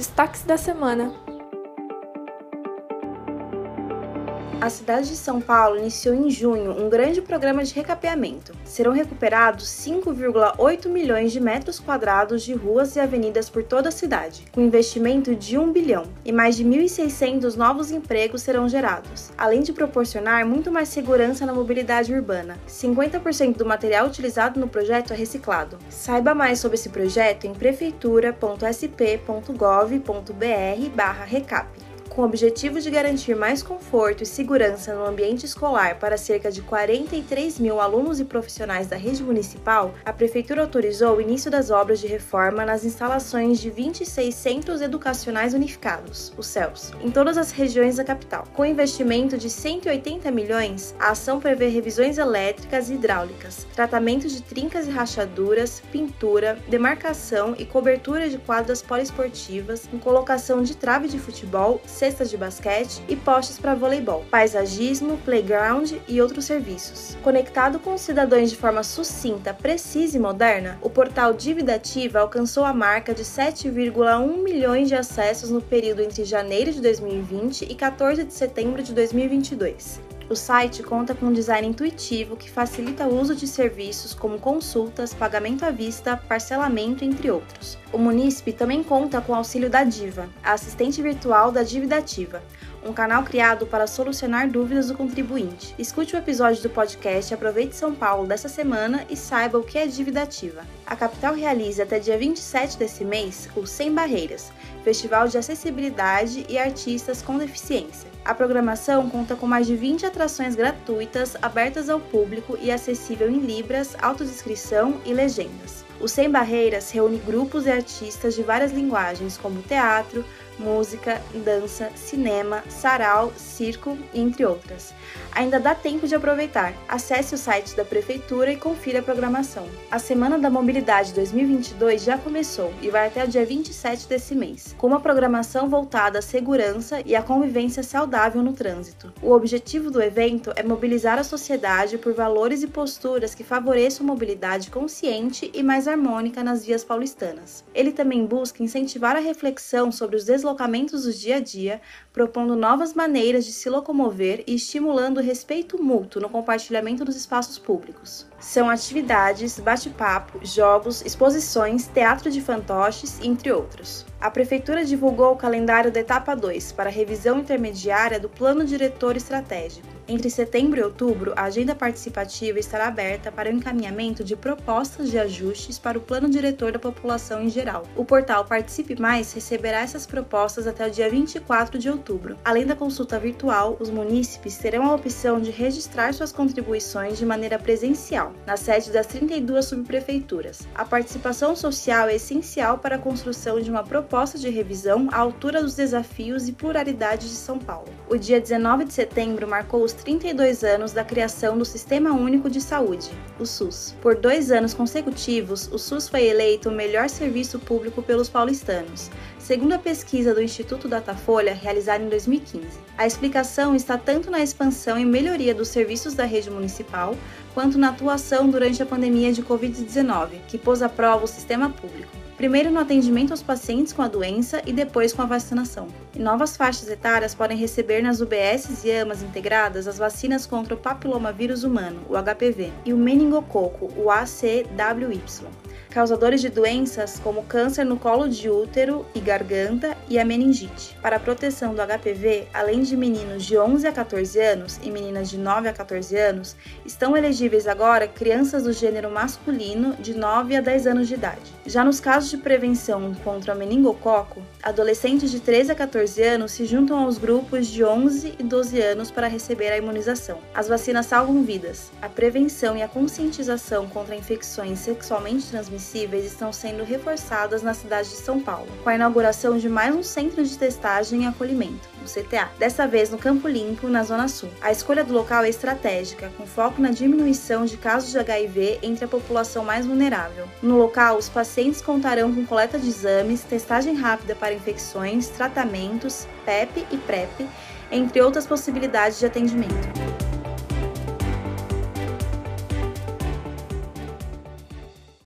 Destaques da semana. A cidade de São Paulo iniciou em junho um grande programa de recapeamento. Serão recuperados 5,8 milhões de metros quadrados de ruas e avenidas por toda a cidade, com investimento de 1 bilhão, e mais de 1.600 novos empregos serão gerados, além de proporcionar muito mais segurança na mobilidade urbana. 50% do material utilizado no projeto é reciclado. Saiba mais sobre esse projeto em prefeitura.sp.gov.br/recap com o objetivo de garantir mais conforto e segurança no ambiente escolar para cerca de 43 mil alunos e profissionais da rede municipal, a Prefeitura autorizou o início das obras de reforma nas instalações de 26 Centros Educacionais Unificados, os CELS, em todas as regiões da capital. Com investimento de 180 milhões, a ação prevê revisões elétricas e hidráulicas, tratamento de trincas e rachaduras, pintura, demarcação e cobertura de quadras poliesportivas, com colocação de trave de futebol, cestas de basquete e postes para voleibol, paisagismo, playground e outros serviços. Conectado com os cidadãos de forma sucinta, precisa e moderna, o portal Dívida Ativa alcançou a marca de 7,1 milhões de acessos no período entre janeiro de 2020 e 14 de setembro de 2022. O site conta com um design intuitivo que facilita o uso de serviços como consultas, pagamento à vista, parcelamento, entre outros. O munícipe também conta com o auxílio da Diva, a assistente virtual da Dívida Ativa, um canal criado para solucionar dúvidas do contribuinte. Escute o episódio do podcast Aproveite São Paulo dessa semana e saiba o que é dívida ativa. A capital realiza até dia 27 desse mês o Sem Barreiras, festival de acessibilidade e artistas com deficiência. A programação conta com mais de 20 atrações gratuitas, abertas ao público e acessível em Libras, autodescrição e legendas. O Sem Barreiras reúne grupos e artistas de várias linguagens, como teatro, música, dança, cinema, sarau, circo, entre outras. Ainda dá tempo de aproveitar. Acesse o site da Prefeitura e confira a programação. A Semana da Mobilidade 2022 já começou e vai até o dia 27 desse mês, com uma programação voltada à segurança e à convivência saudável no trânsito. O objetivo do evento é mobilizar a sociedade por valores e posturas que favoreçam mobilidade consciente e mais harmônica nas vias paulistanas. Ele também busca incentivar a reflexão sobre os deslocamentos do dia a dia, propondo novas maneiras de se locomover e estimulando o respeito mútuo no compartilhamento dos espaços públicos. São atividades, bate-papo, jogos, exposições, teatro de fantoches, entre outros. A Prefeitura divulgou o calendário da etapa 2 para revisão intermediária do Plano Diretor Estratégico. Entre setembro e outubro, a agenda participativa estará aberta para o encaminhamento de propostas de ajustes para o plano diretor da população em geral. O portal Participe Mais receberá essas propostas até o dia 24 de outubro. Além da consulta virtual, os munícipes terão a opção de registrar suas contribuições de maneira presencial, na sede das 32 subprefeituras. A participação social é essencial para a construção de uma proposta de revisão à altura dos desafios e pluralidade de São Paulo. O dia 19 de setembro marcou os 32 anos da criação do Sistema Único de Saúde, o SUS. Por dois anos consecutivos, o SUS foi eleito o melhor serviço público pelos paulistanos, segundo a pesquisa do Instituto Datafolha realizada em 2015. A explicação está tanto na expansão e melhoria dos serviços da rede municipal, quanto na atuação durante a pandemia de Covid-19, que pôs à prova o sistema público primeiro no atendimento aos pacientes com a doença e depois com a vacinação. E novas faixas etárias podem receber nas UBSs e AMAs integradas as vacinas contra o papilomavírus humano, o HPV, e o meningococo, o ACWY causadores de doenças como câncer no colo de útero e garganta e a meningite. Para a proteção do HPV, além de meninos de 11 a 14 anos e meninas de 9 a 14 anos, estão elegíveis agora crianças do gênero masculino de 9 a 10 anos de idade. Já nos casos de prevenção contra o meningococo, adolescentes de 13 a 14 anos se juntam aos grupos de 11 e 12 anos para receber a imunização. As vacinas salvam vidas. A prevenção e a conscientização contra infecções sexualmente transmissíveis transmissíveis estão sendo reforçadas na cidade de São Paulo, com a inauguração de mais um centro de testagem e acolhimento, o CTA, dessa vez no Campo Limpo, na Zona Sul. A escolha do local é estratégica, com foco na diminuição de casos de HIV entre a população mais vulnerável. No local, os pacientes contarão com coleta de exames, testagem rápida para infecções, tratamentos, PEP e PrEP, entre outras possibilidades de atendimento.